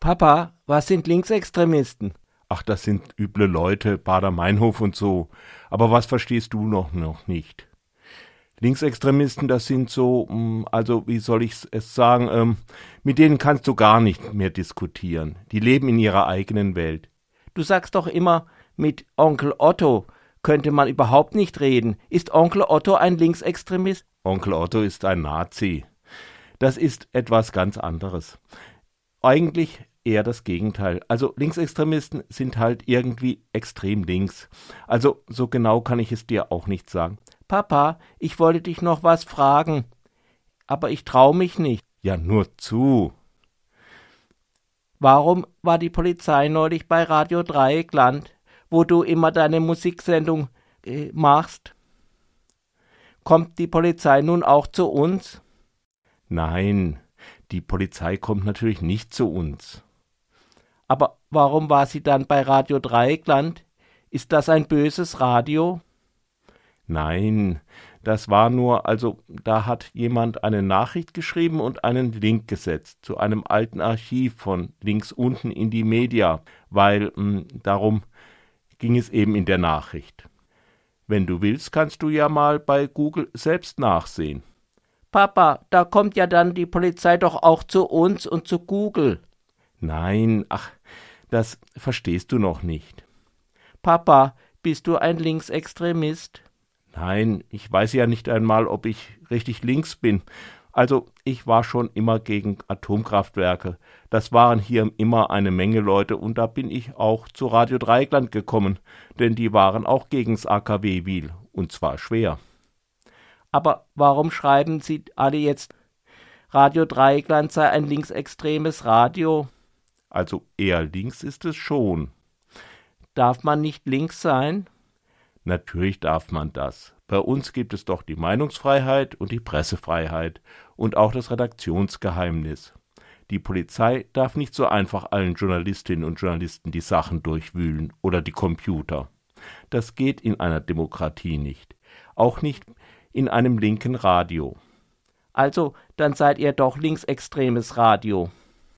Papa, was sind Linksextremisten? Ach, das sind üble Leute, Bader-Meinhof und so. Aber was verstehst du noch, noch nicht? Linksextremisten, das sind so, mm, also wie soll ich es sagen, ähm, mit denen kannst du gar nicht mehr diskutieren. Die leben in ihrer eigenen Welt. Du sagst doch immer, mit Onkel Otto könnte man überhaupt nicht reden. Ist Onkel Otto ein Linksextremist? Onkel Otto ist ein Nazi. Das ist etwas ganz anderes. Eigentlich eher das Gegenteil. Also Linksextremisten sind halt irgendwie extrem links. Also so genau kann ich es dir auch nicht sagen. Papa, ich wollte dich noch was fragen, aber ich trau mich nicht. Ja, nur zu. Warum war die Polizei neulich bei Radio Dreieckland, wo du immer deine Musiksendung äh, machst? Kommt die Polizei nun auch zu uns? Nein, die Polizei kommt natürlich nicht zu uns. Aber warum war sie dann bei Radio Dreieckland? Ist das ein böses Radio? Nein, das war nur, also da hat jemand eine Nachricht geschrieben und einen Link gesetzt zu einem alten Archiv von links unten in die Media, weil mh, hm, darum ging es eben in der Nachricht. Wenn du willst, kannst du ja mal bei Google selbst nachsehen. Papa, da kommt ja dann die Polizei doch auch zu uns und zu Google. Nein, ach, das verstehst du noch nicht. Papa, bist du ein Linksextremist? Nein, ich weiß ja nicht einmal, ob ich richtig links bin. Also, ich war schon immer gegen Atomkraftwerke. Das waren hier immer eine Menge Leute und da bin ich auch zu Radio Dreieckland gekommen, denn die waren auch gegens AKW Wiel und zwar schwer. Aber warum schreiben Sie alle jetzt Radio Dreieckland sei ein linksextremes Radio? Also eher links ist es schon. Darf man nicht links sein? Natürlich darf man das. Bei uns gibt es doch die Meinungsfreiheit und die Pressefreiheit und auch das Redaktionsgeheimnis. Die Polizei darf nicht so einfach allen Journalistinnen und Journalisten die Sachen durchwühlen oder die Computer. Das geht in einer Demokratie nicht. Auch nicht in einem linken Radio. Also, dann seid ihr doch linksextremes Radio.